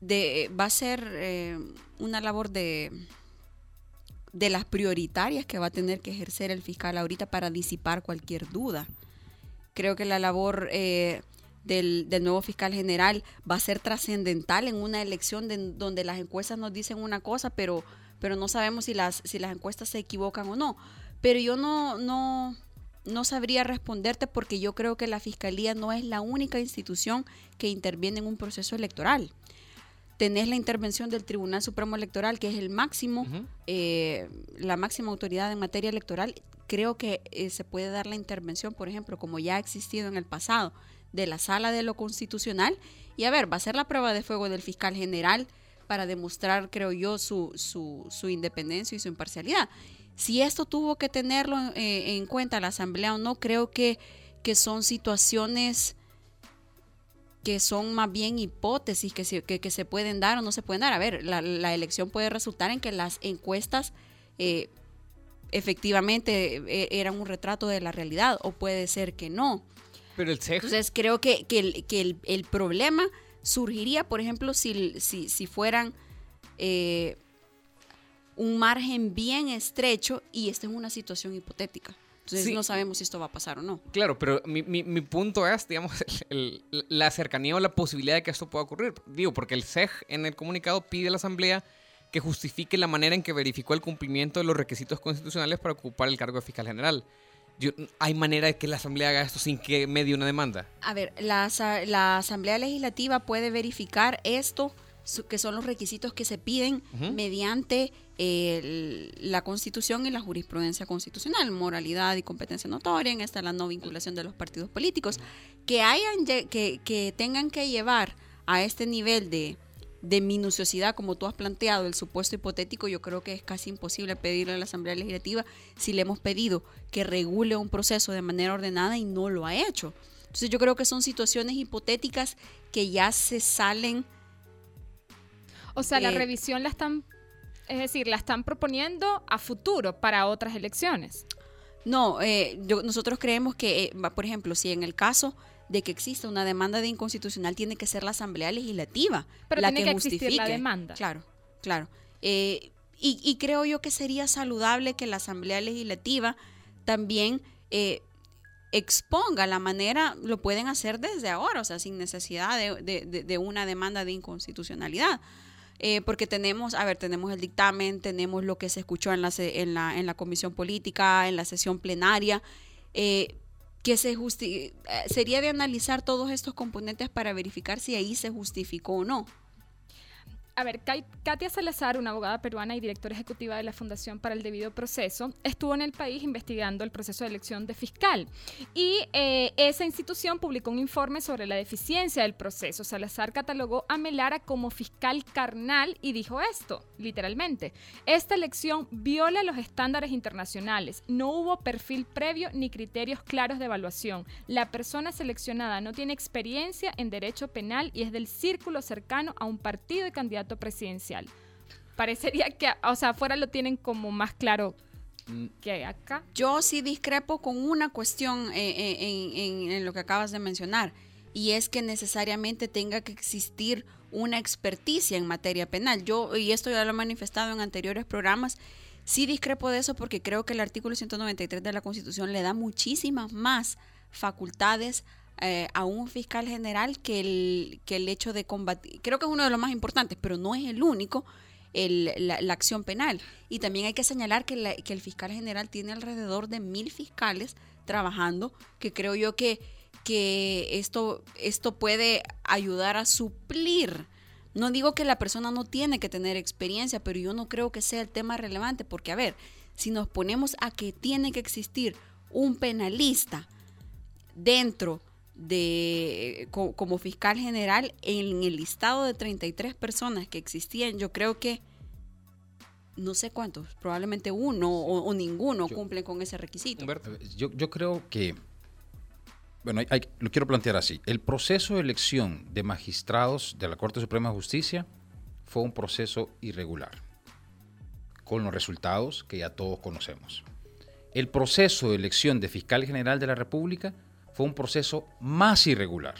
de, va a ser eh, una labor de, de las prioritarias que va a tener que ejercer el fiscal ahorita para disipar cualquier duda. Creo que la labor eh, del, nuevo fiscal general va a ser trascendental en una elección donde las encuestas nos dicen una cosa, pero, pero no sabemos si las, si las encuestas se equivocan o no. Pero yo no, no, no sabría responderte porque yo creo que la Fiscalía no es la única institución que interviene en un proceso electoral. Tenés la intervención del Tribunal Supremo Electoral, que es el máximo, eh, la máxima autoridad en materia electoral. Creo que eh, se puede dar la intervención, por ejemplo, como ya ha existido en el pasado, de la Sala de lo Constitucional. Y a ver, va a ser la prueba de fuego del fiscal general para demostrar, creo yo, su, su, su independencia y su imparcialidad. Si esto tuvo que tenerlo eh, en cuenta la Asamblea o no, creo que, que son situaciones que son más bien hipótesis que se, que, se pueden dar o no se pueden dar. A ver, la, elección puede resultar en que las encuestas eh, efectivamente eh, eran un retrato de la realidad o puede ser que no. Pero el Entonces creo que, que, el, problema surgiría, por ejemplo, si, si, si fueran un margen bien estrecho y esta es una situación hipotética. Entonces no sabemos si esto va a pasar o no. Claro, pero mi, mi, punto es, digamos, <laughs> la cercanía o la posibilidad de que esto pueda ocurrir. Digo, porque el CEG en el comunicado pide a la Asamblea que justifique la manera en que verificó el cumplimiento de los requisitos constitucionales para ocupar el cargo de fiscal general. ¿Hay manera de que la Asamblea haga esto sin que medie una demanda? A ver, la, la Asamblea Legislativa puede verificar esto que son los requisitos que se piden mediante la Constitución y la jurisprudencia constitucional, moralidad y competencia notoria, en esta la no vinculación de los partidos políticos, que hayan que, que tengan que llevar a este nivel de, de minuciosidad, como tú has planteado, el supuesto hipotético, yo creo que es casi imposible pedirle a la Asamblea Legislativa si le hemos pedido que regule un proceso de manera ordenada y no lo ha hecho. Entonces yo creo que son situaciones hipotéticas que ya se salen o sea, la eh, revisión la están, es decir, la están proponiendo a futuro para otras elecciones. No, eh, nosotros creemos que, eh, por ejemplo, si en el caso de que exista una demanda de inconstitucional, tiene que ser la Asamblea Legislativa Pero la tiene que, justifique. la demanda. Claro, claro. y, creo yo que sería saludable que la Asamblea Legislativa también exponga la manera, lo pueden hacer desde ahora, o sea, sin necesidad de una demanda de inconstitucionalidad. Eh, porque tenemos, a ver, tenemos el dictamen, tenemos lo que se escuchó en la, en la, en la comisión política, en la sesión plenaria, eh, que se eh, sería de analizar todos estos componentes para verificar si ahí se justificó o no. A ver, Katia Salazar, una abogada peruana y directora ejecutiva de la Fundación para el Debido Proceso, estuvo en el país investigando el proceso de elección de fiscal. Y eh, esa institución publicó un informe sobre la deficiencia del proceso. Salazar catalogó a Melara como fiscal carnal y dijo esto, literalmente, esta elección viola los estándares internacionales, no hubo perfil previo ni criterios claros de evaluación, la persona seleccionada no tiene experiencia en derecho penal y es del círculo cercano a un partido y candidato presidencial. Parecería que, o sea, afuera lo tienen como más claro mm. que acá. Yo sí discrepo con una cuestión eh, eh, en, lo que acabas de mencionar, y es que necesariamente tenga que existir una experticia en materia penal. Yo, y esto ya lo he manifestado en anteriores programas, sí discrepo de eso porque creo que el artículo 193 de la Constitución le da muchísimas más facultades eh, a un fiscal general que el, que el hecho de combatir, creo que es uno de los más importantes, pero no es el único, el, la, acción penal. Y también hay que señalar que, que el fiscal general tiene alrededor de mil fiscales trabajando, que creo yo que, que esto, esto puede ayudar a suplir. No digo que la persona no tiene que tener experiencia, pero yo no creo que sea el tema relevante, porque a ver, si nos ponemos a que tiene que existir un penalista dentro de como fiscal general en el listado de 33 personas que existían, yo creo que no sé cuántos, probablemente uno o, ninguno cumplen con ese requisito. Yo, yo creo que, bueno, lo quiero plantear así. El proceso de elección de magistrados de la Corte Suprema de Justicia fue un proceso irregular, con los resultados que ya todos conocemos. El proceso de elección de fiscal general de la República fue un proceso más irregular.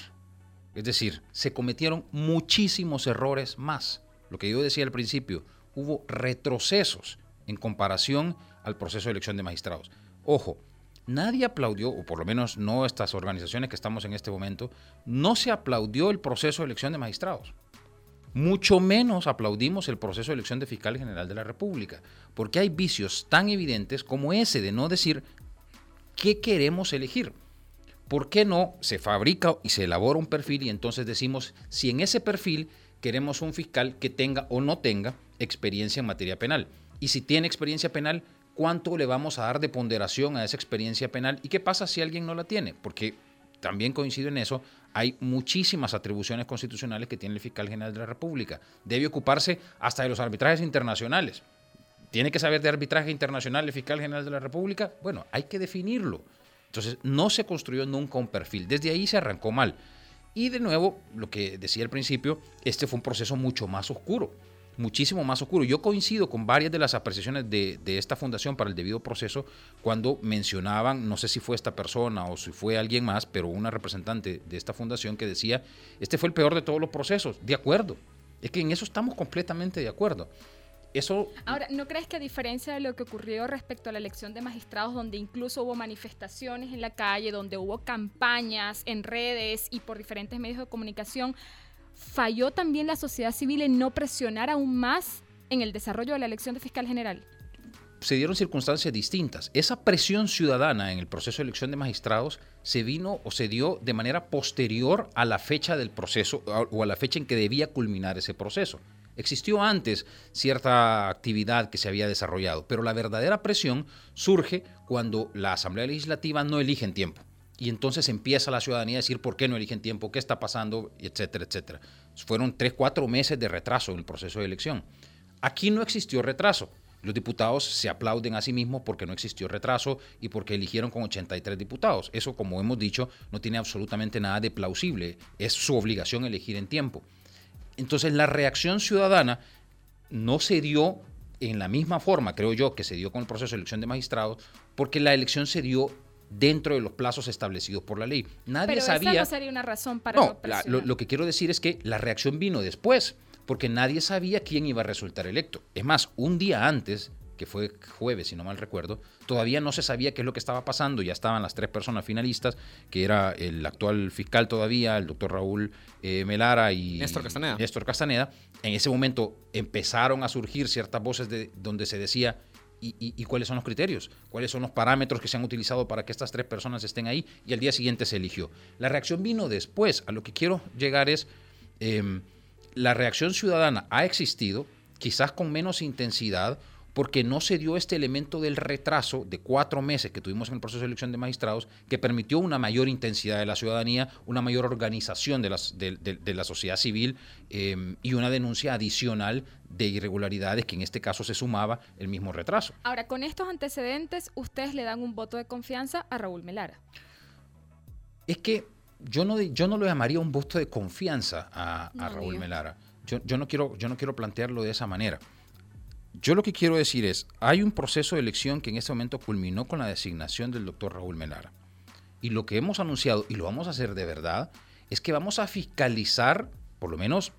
Es decir, se cometieron muchísimos errores más. Lo que yo decía al principio, hubo retrocesos en comparación al proceso de elección de magistrados. Ojo, nadie aplaudió, o por lo menos no estas organizaciones que estamos en este momento, no se aplaudió el proceso de elección de magistrados. Mucho menos aplaudimos el proceso de elección de fiscal general de la República, porque hay vicios tan evidentes como ese de no decir qué queremos elegir. ¿Por qué no se fabrica y se elabora un perfil y entonces decimos si en ese perfil queremos un fiscal que tenga o no tenga experiencia en materia penal? Y si tiene experiencia penal, ¿cuánto le vamos a dar de ponderación a esa experiencia penal? ¿Y qué pasa si alguien no la tiene? Porque también coincido en eso, hay muchísimas atribuciones constitucionales que tiene el fiscal general de la República. Debe ocuparse hasta de los arbitrajes internacionales. ¿Tiene que saber de arbitraje internacional el fiscal general de la República? Bueno, hay que definirlo. Entonces, no se construyó nunca un perfil. Desde ahí se arrancó mal. Y de nuevo, lo que decía al principio, este fue un proceso mucho más oscuro, muchísimo más oscuro. Yo coincido con varias de las apreciaciones de, esta fundación para el debido proceso cuando mencionaban, no sé si fue esta persona o si fue alguien más, pero una representante de esta fundación que decía, este fue el peor de todos los procesos. De acuerdo, es que en eso estamos completamente de acuerdo. Ahora, ¿no crees que a diferencia de lo que ocurrió respecto a la elección de magistrados, donde incluso hubo manifestaciones en la calle, donde hubo campañas en redes y por diferentes medios de comunicación, falló también la sociedad civil en no presionar aún más en el desarrollo de la elección de fiscal general? se dieron circunstancias distintas. Esa presión ciudadana en el proceso de elección de magistrados se vino o se dio de manera posterior a la fecha del proceso o a la fecha en que debía culminar ese proceso. Existió antes cierta actividad que se había desarrollado, pero la verdadera presión surge cuando la Asamblea Legislativa no elige en tiempo. Y entonces empieza la ciudadanía a decir por qué no eligen tiempo, qué está pasando, etcétera, etcétera. Fueron tres, cuatro meses de retraso en el proceso de elección. Aquí no existió retraso. Los diputados se aplauden a sí mismos porque no existió retraso y porque eligieron con 83 diputados. Eso, como hemos dicho, no tiene absolutamente nada de plausible. Es su obligación elegir en tiempo. Entonces la reacción ciudadana no se dio en la misma forma, creo yo, que se dio con el proceso de elección de magistrados, porque la elección se dio dentro de los plazos establecidos por la ley. Nadie Pero sabía. Esa no sería una razón para no. lo, que quiero decir es que la reacción vino después, porque nadie sabía quién iba a resultar electo. Es más, un día antes que fue jueves, si no mal recuerdo, todavía no se sabía qué es lo que estaba pasando, ya estaban las tres personas finalistas, que era el actual fiscal todavía, el doctor Raúl eh, Melara y Néstor Castaneda. Néstor Castaneda. En ese momento empezaron a surgir ciertas voces de, donde se decía, y, cuáles son los criterios? ¿Cuáles son los parámetros que se han utilizado para que estas tres personas estén ahí? Y al día siguiente se eligió. La reacción vino después. A lo que quiero llegar es... Em, la reacción ciudadana ha existido, quizás con menos intensidad, porque no se dio este elemento del retraso de cuatro meses que tuvimos en el proceso de elección de magistrados, que permitió una mayor intensidad de la ciudadanía, una mayor organización de, las, de, la sociedad civil em, y una denuncia adicional de irregularidades que en este caso se sumaba el mismo retraso. Ahora, con estos antecedentes, ustedes le dan un voto de confianza a Raúl Melara. Es que yo no, yo no lo llamaría un voto de confianza a, Raúl Melara. Yo, yo, no quiero, yo no quiero plantearlo de esa manera. Yo lo que quiero decir es, hay un proceso de elección que en este momento culminó con la designación del doctor Raúl Melara. Y lo que hemos anunciado, y lo vamos a hacer de verdad, es que vamos a fiscalizar, por lo menos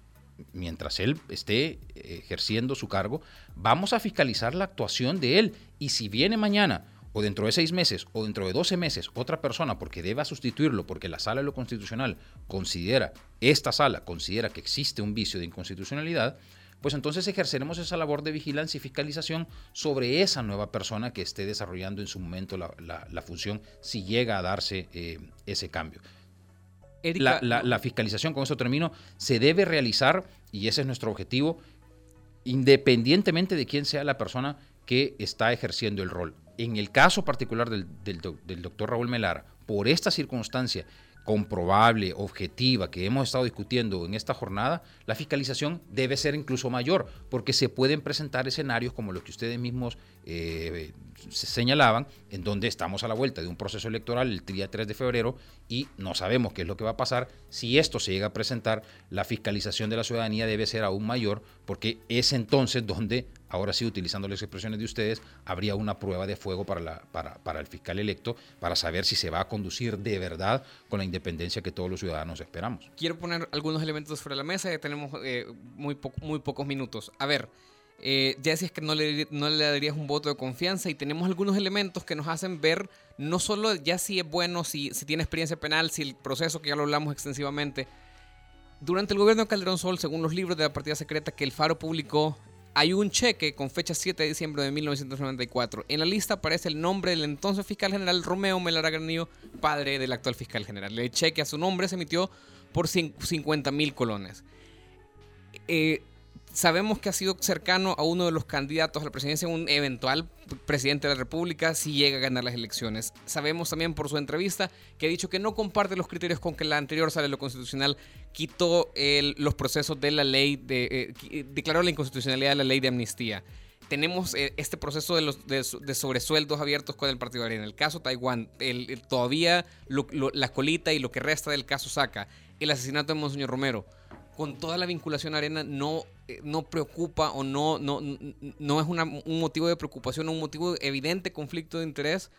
mientras él esté ejerciendo su cargo, vamos a fiscalizar la actuación de él. Y si viene mañana, o dentro de seis meses, o dentro de doce meses, otra persona, porque deba sustituirlo, porque la sala de lo constitucional considera, esta sala considera que existe un vicio de inconstitucionalidad, pues entonces ejerceremos esa labor de vigilancia y fiscalización sobre esa nueva persona que esté desarrollando en su momento la, función, si llega a darse eh, ese cambio. la, la, fiscalización, con eso termino, se debe realizar, y ese es nuestro objetivo, independientemente de quién sea la persona que está ejerciendo el rol. En el caso particular del, del, del doctor Raúl Melara, por esta circunstancia comprobable, objetiva, que hemos estado discutiendo en esta jornada, la fiscalización debe ser incluso mayor, porque se pueden presentar escenarios como los que ustedes mismos eh, señalaban, en donde estamos a la vuelta de un proceso electoral el día 3 de febrero y no sabemos qué es lo que va a pasar. Si esto se llega a presentar, la fiscalización de la ciudadanía debe ser aún mayor, porque es entonces donde, ahora sí utilizando las expresiones de ustedes, habría una prueba de fuego para el fiscal electo, para saber si se va a conducir de verdad con la independencia que todos los ciudadanos esperamos. Quiero poner algunos elementos sobre la mesa, ya tenemos eh, muy, muy pocos minutos. A ver, eh, ya decías que no le, no le darías un voto de confianza y tenemos algunos elementos que nos hacen ver no solo ya si es bueno, si, si tiene experiencia penal, si el proceso que ya lo hablamos extensivamente. Durante el gobierno de Calderón Sol, según los libros de la partida secreta que el Faro publicó, hay un cheque con fecha 7 de diciembre de 1994. En la lista aparece el nombre del entonces fiscal general Romeo Melara Granillo, padre del actual fiscal general. El cheque a su nombre se emitió por 50 mil colones. Eh, sabemos que ha sido cercano a uno de los candidatos a la presidencia, un eventual presidente de la República, si llega a ganar las elecciones. Sabemos también por su entrevista que ha dicho que no comparte los criterios con que la anterior sala de lo constitucional quitó los procesos de la ley, de, eh, declaró la inconstitucionalidad de la ley de amnistía. Tenemos eh, este proceso de, los, de, sobresueldos abiertos con el Partido En El caso Taiwán, el, todavía la colita y lo que resta del caso Saca, el asesinato de Monseñor Romero con toda la vinculación arena no, eh, no preocupa o no, no, no es un motivo de preocupación, un motivo de evidente conflicto de interés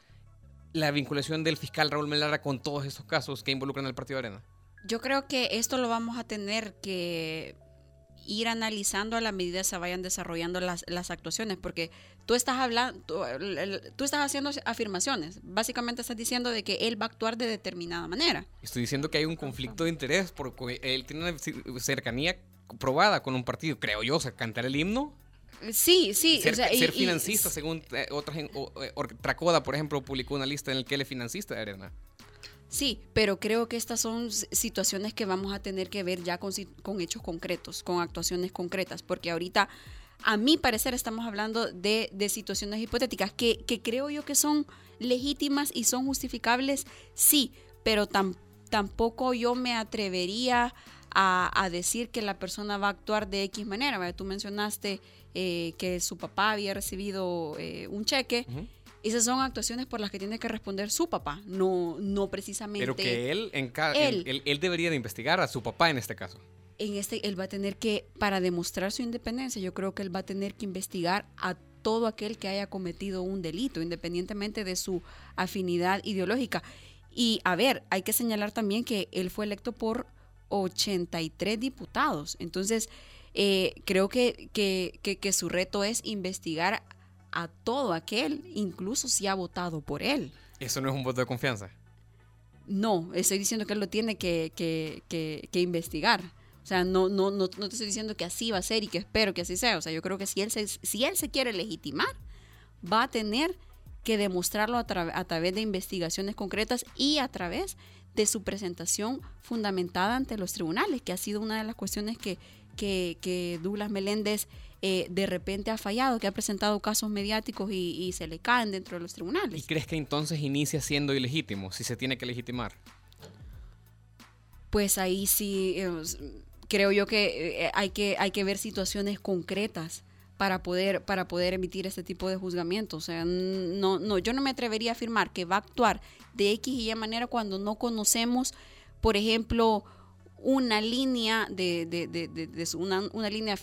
la vinculación del fiscal Raúl Melara con todos estos casos que involucran al Partido Arena? Yo creo que esto lo vamos a tener que ir analizando a la medida que se vayan desarrollando las, las actuaciones, porque tú estás hablando, tú, estás haciendo afirmaciones. Básicamente estás diciendo de que él va a actuar de determinada manera. Estoy diciendo que hay un conflicto de interés porque él tiene una cercanía probada con un partido, creo yo, o sea, cantar el himno. Sí, sí. Ser, ser financista, según eh, otras, eh, Tracoda, por ejemplo, publicó una lista en la que él es financista Arena. Sí, pero creo que estas son situaciones que vamos a tener que ver ya con, con hechos concretos, con actuaciones concretas, porque ahorita, a mi parecer, estamos hablando de, situaciones hipotéticas que, creo yo que son legítimas y son justificables, sí, pero tampoco yo me atrevería a, decir que la persona va a actuar de X manera. Tú mencionaste eh, que su papá había recibido eh, un cheque. Esas son actuaciones por las que tiene que responder su papá, no, no precisamente. Pero que él, en él, él, debería de investigar a su papá en este caso. En este, él va a tener que, para demostrar su independencia, yo creo que él va a tener que investigar a todo aquel que haya cometido un delito, independientemente de su afinidad ideológica. Y a ver, hay que señalar también que él fue electo por 83 diputados. Entonces, eh, creo que, que, que, su reto es investigar a todo aquel, incluso si ha votado por él. ¿Eso no es un voto de confianza? No, estoy diciendo que él lo tiene que, investigar. O sea, no, no, no, no, te estoy diciendo que así va a ser y que espero que así sea. O sea, yo creo que si él se, si él se quiere legitimar, va a tener que demostrarlo a, a través de investigaciones concretas y a través de su presentación fundamentada ante los tribunales, que ha sido una de las cuestiones que, que, que Douglas Meléndez eh, de repente ha fallado, que ha presentado casos mediáticos y, se le caen dentro de los tribunales. ¿Y crees que entonces inicia siendo ilegítimo, si se tiene que legitimar? Pues ahí sí, eh, creo yo que, eh, hay que hay que ver situaciones concretas para poder, para poder emitir este tipo de juzgamiento. O sea, no, no, yo no me atrevería a afirmar que va a actuar de X y Y manera cuando no conocemos, por ejemplo, una línea de, de, de, de una, una, línea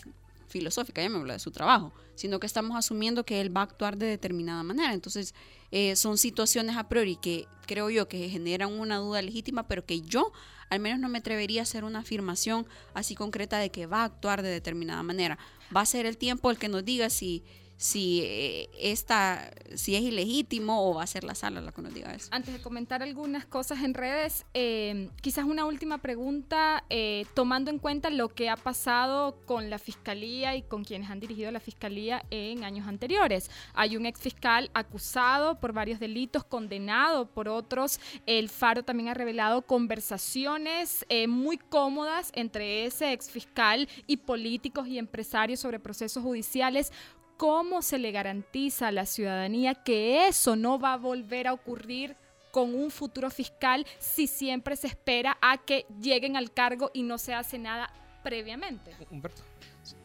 filosófica, ya me habla de su trabajo, sino que estamos asumiendo que él va a actuar de determinada manera. Entonces, eh, son situaciones a priori que creo yo que generan una duda legítima, pero que yo al menos no me atrevería a hacer una afirmación así concreta de que va a actuar de determinada manera. Va a ser el tiempo el que nos diga si si eh, esta, si es ilegítimo o va a ser la sala la que nos diga eso. Antes de comentar algunas cosas en redes, eh, quizás una última pregunta, eh, tomando en cuenta lo que ha pasado con la fiscalía y con quienes han dirigido la fiscalía en años anteriores. Hay un ex fiscal acusado por varios delitos, condenado por otros. El Faro también ha revelado conversaciones muy cómodas entre ese ex fiscal y políticos y empresarios sobre procesos judiciales. ¿Cómo se le garantiza a la ciudadanía que eso no va a volver a ocurrir con un futuro fiscal si siempre se espera a que lleguen al cargo y no se hace nada previamente? Humberto.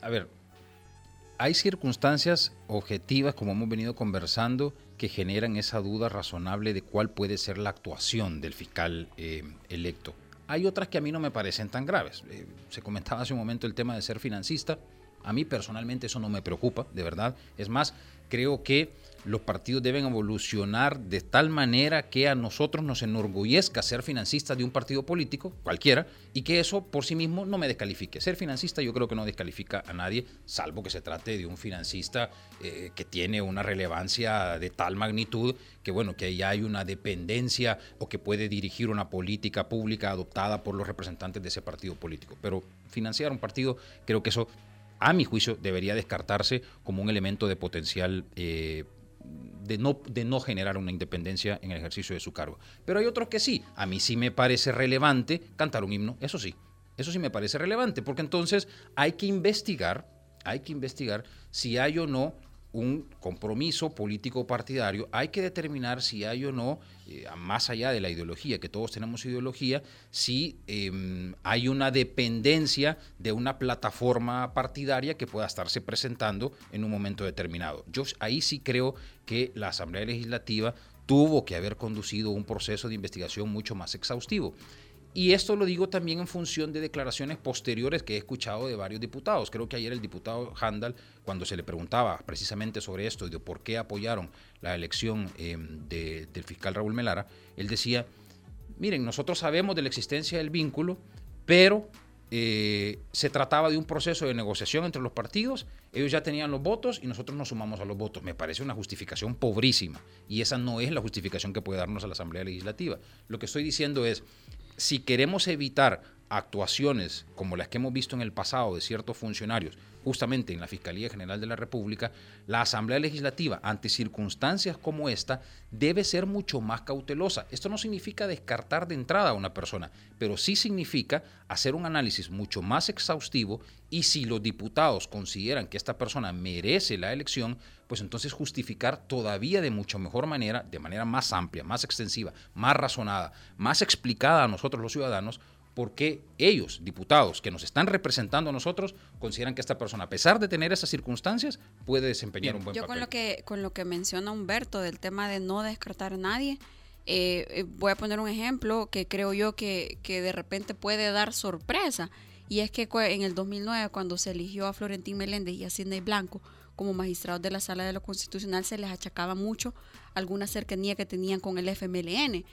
A ver, hay circunstancias objetivas, como hemos venido conversando, que generan esa duda razonable de cuál puede ser la actuación del fiscal eh, electo. Hay otras que a mí no me parecen tan graves. Eh, se comentaba hace un momento el tema de ser financista. A mí personalmente eso no me preocupa, de verdad. Es más, creo que los partidos deben evolucionar de tal manera que a nosotros nos enorgullezca ser financistas de un partido político, cualquiera, y que eso por sí mismo no me descalifique. Ser financista yo creo que no descalifica a nadie, salvo que se trate de un financista eh, que tiene una relevancia de tal magnitud que bueno, que ya hay una dependencia o que puede dirigir una política pública adoptada por los representantes de ese partido político. Pero financiar un partido, creo que eso a mi juicio, debería descartarse como un elemento de potencial eh, de, no, de no generar una independencia en el ejercicio de su cargo. Pero hay otros que sí. A mí sí me parece relevante cantar un himno, eso sí. Eso sí me parece relevante, porque entonces hay que investigar, hay que investigar si hay o no un compromiso político partidario, hay que determinar si hay o no, eh, más allá de la ideología, que todos tenemos ideología, si em, hay una dependencia de una plataforma partidaria que pueda estarse presentando en un momento determinado. Yo ahí sí creo que la Asamblea Legislativa tuvo que haber conducido un proceso de investigación mucho más exhaustivo. Y esto lo digo también en función de declaraciones posteriores que he escuchado de varios diputados. Creo que ayer el diputado Handal, cuando se le preguntaba precisamente sobre esto y de por qué apoyaron la elección eh, del fiscal Raúl Melara, él decía, miren, nosotros sabemos de la existencia del vínculo, pero eh, se trataba de un proceso de negociación entre los partidos, ellos ya tenían los votos y nosotros nos sumamos a los votos. Me parece una justificación pobrísima y esa no es la justificación que puede darnos a la Asamblea Legislativa. Lo que estoy diciendo es, si queremos evitar actuaciones como las que hemos visto en el pasado de ciertos funcionarios, justamente en la Fiscalía General de la República, la Asamblea Legislativa, ante circunstancias como esta, debe ser mucho más cautelosa. Esto no significa descartar de entrada a una persona, pero sí significa hacer un análisis mucho más exhaustivo y si los diputados consideran que esta persona merece la elección, pues entonces justificar todavía de mucho mejor manera, de manera más amplia, más extensiva, más razonada, más explicada a nosotros los ciudadanos, por qué ellos, diputados que nos están representando a nosotros, consideran que esta persona, a pesar de tener esas circunstancias, puede desempeñar un buen papel. Yo con lo que con lo que menciona Humberto del tema de no descartar a nadie, eh, eh, voy a poner un ejemplo que creo yo que, que de repente puede dar sorpresa. Y es que en el 2009, cuando se eligió a Florentín Meléndez y a Sidney Blanco como magistrados de la Sala de lo Constitucional, se les achacaba mucho alguna cercanía que tenían con el FMLN.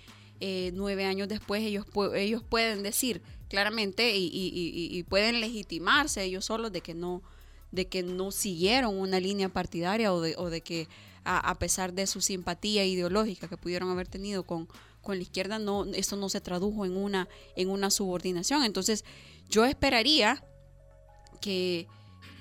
Eh, nueve años después ellos, ellos pueden decir claramente y, pueden legitimarse ellos solos de que no de que no siguieron una línea partidaria o de, o de que a, pesar de su simpatía ideológica que pudieron haber tenido con, con la izquierda, no, esto no se tradujo en una, en una subordinación. Entonces, yo esperaría que,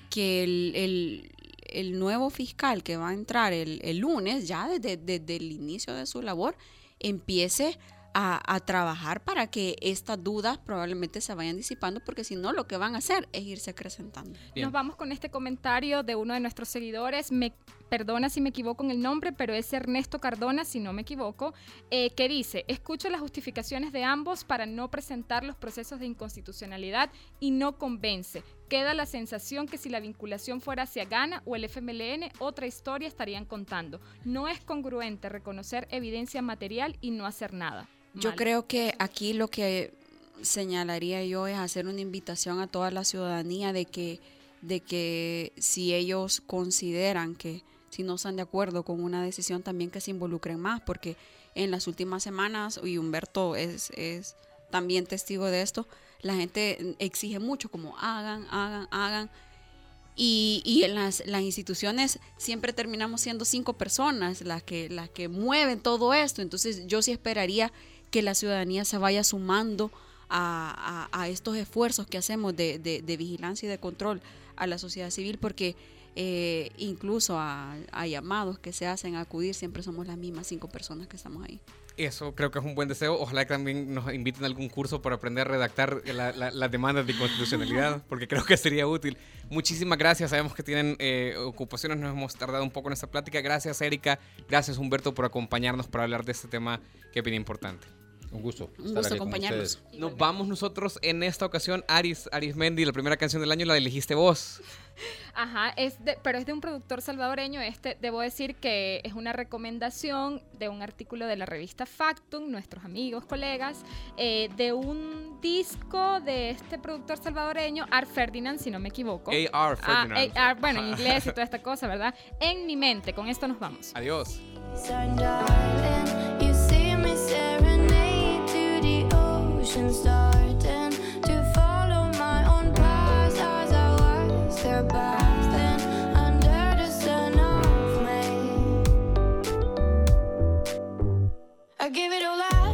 que el, el, nuevo fiscal que va a entrar el, lunes, ya desde, desde el inicio de su labor, empiece a, trabajar para que estas dudas probablemente se vayan disipando, porque si no, lo que van a hacer es irse acrecentando. Nos vamos con este comentario de uno de nuestros seguidores. Me perdona si me equivoco en el nombre, pero es Ernesto Cardona, si no me equivoco, eh, que dice, escucho las justificaciones de ambos para no presentar los procesos de inconstitucionalidad y no convence. Queda la sensación que si la vinculación fuera hacia Ghana o el FMLN, otra historia estarían contando. No es congruente reconocer evidencia material y no hacer nada. Yo creo que aquí lo que señalaría yo es hacer una invitación a toda la ciudadanía de que, de que si ellos consideran que si no están de acuerdo con una decisión también que se involucren más, porque en las últimas semanas, y Humberto es, es también testigo de esto, la gente exige mucho como hagan, hagan, hagan. Y, y, en las, las, instituciones siempre terminamos siendo cinco personas las que, las que mueven todo esto. Entonces yo sí esperaría que la ciudadanía se vaya sumando a, estos esfuerzos que hacemos de, vigilancia y de control a la sociedad civil, porque eh, incluso a, llamados que se hacen a acudir, siempre somos las mismas cinco personas que estamos ahí. Eso creo que es un buen deseo. Ojalá que también nos inviten a algún curso para aprender a redactar las demandas de constitucionalidad, <laughs> porque creo que sería útil. Muchísimas gracias. Sabemos que tienen eh, ocupaciones, nos hemos tardado un poco en esta plática. Gracias, Erika. Gracias, Humberto, por acompañarnos para hablar de este tema que es bien importante. Un gusto. Un gusto acompañarnos. Nos vamos nosotros en esta ocasión, Aris, Aris Mendy, la primera canción del año la elegiste vos. <laughs> Ajá, es de, pero es de un productor salvadoreño. Este, debo decir que es una recomendación de un artículo de la revista Factum, nuestros amigos, colegas, eh, de un disco de este productor salvadoreño, Art Ferdinand, si no me equivoco. A.R. Ferdinand. Ah, bueno, en inglés y toda <laughs> esta cosa, ¿verdad? En mi mente, con esto nos vamos. Adiós. Starting to follow my own path as I was under the sun of. I give it all up.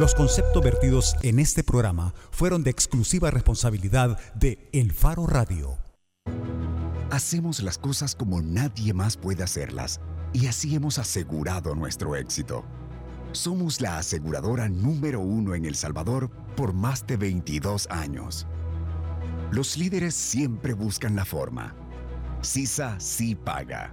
Los conceptos vertidos en este programa fueron de exclusiva responsabilidad de El Faro Radio. Hacemos las cosas como nadie más puede hacerlas y así hemos asegurado nuestro éxito. Somos la aseguradora número uno en El Salvador por más de 22 años. Los líderes siempre buscan la forma. CISA sí paga.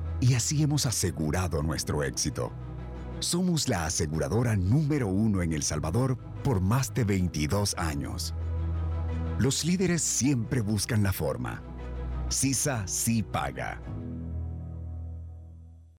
y así hemos asegurado nuestro éxito. Somos la aseguradora número uno en El Salvador por más de 22 años. Los líderes siempre buscan la forma. CISA sí paga.